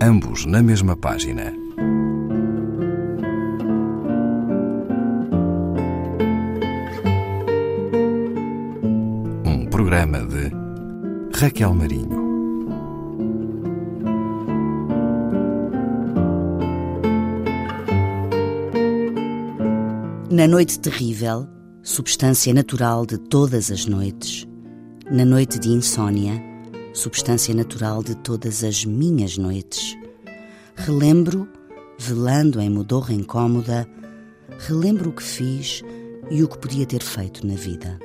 ambos na mesma página. Um programa de Raquel Marinho. Na noite terrível, substância natural de todas as noites, na noite de insônia, substância natural de todas as minhas noites, relembro, velando em modorra incômoda, relembro o que fiz e o que podia ter feito na vida.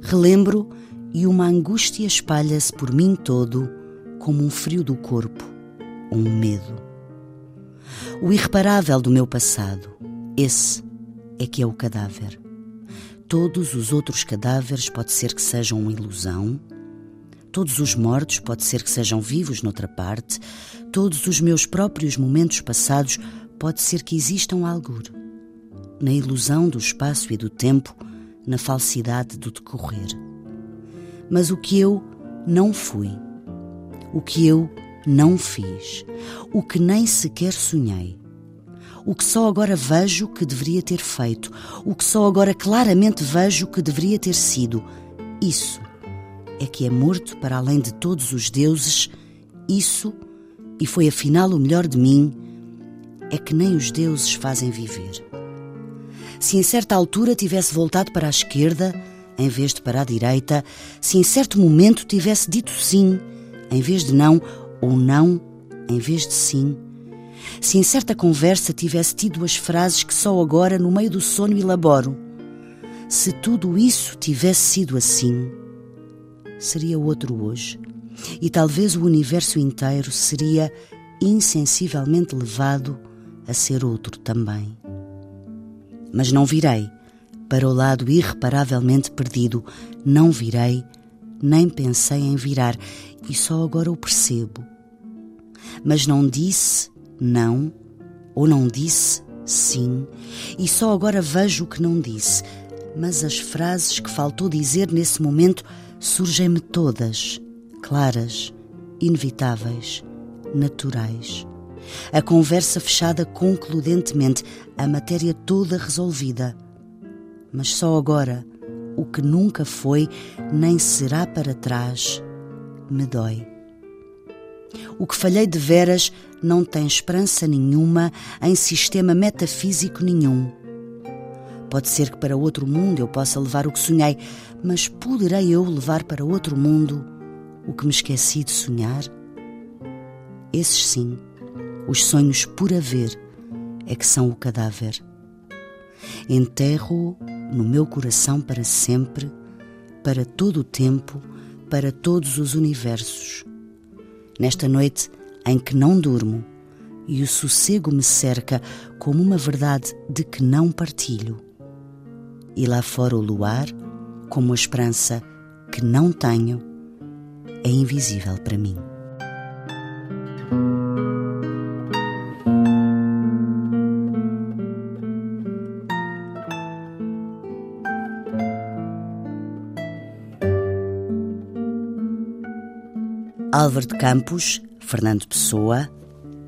Relembro e uma angústia espalha-se por mim todo como um frio do corpo, um medo. O irreparável do meu passado, esse é que é o cadáver. Todos os outros cadáveres pode ser que sejam uma ilusão. Todos os mortos pode ser que sejam vivos noutra parte. Todos os meus próprios momentos passados pode ser que existam algo. Na ilusão do espaço e do tempo, na falsidade do decorrer. Mas o que eu não fui, o que eu não fiz, o que nem sequer sonhei, o que só agora vejo que deveria ter feito, o que só agora claramente vejo que deveria ter sido. Isso é que é morto para além de todos os deuses, isso, e foi afinal o melhor de mim, é que nem os deuses fazem viver. Se em certa altura tivesse voltado para a esquerda, em vez de para a direita, se em certo momento tivesse dito sim, em vez de não, ou não, em vez de sim, se em certa conversa tivesse tido as frases que só agora, no meio do sono, elaboro. Se tudo isso tivesse sido assim, seria outro hoje, e talvez o universo inteiro seria insensivelmente levado a ser outro também. Mas não virei para o lado irreparavelmente perdido, não virei, nem pensei em virar, e só agora o percebo. Mas não disse não ou não disse sim, e só agora vejo o que não disse, mas as frases que faltou dizer nesse momento surgem-me todas, claras, inevitáveis, naturais. A conversa fechada concludentemente, a matéria toda resolvida. Mas só agora, o que nunca foi nem será para trás, me dói. O que falhei de veras não tem esperança nenhuma em sistema metafísico nenhum. Pode ser que para outro mundo eu possa levar o que sonhei, mas poderei eu levar para outro mundo o que me esqueci de sonhar? Esses sim, os sonhos por haver, é que são o cadáver. Enterro-o no meu coração para sempre, para todo o tempo, para todos os universos. Nesta noite em que não durmo e o sossego me cerca como uma verdade de que não partilho. E lá fora o luar, como a esperança que não tenho, é invisível para mim. Álvaro de Campos, Fernando Pessoa,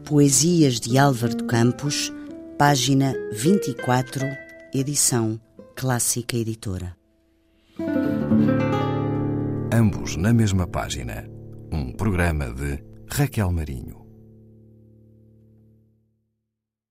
Poesias de Álvaro de Campos, página 24, edição Clássica Editora. Ambos na mesma página. Um programa de Raquel Marinho.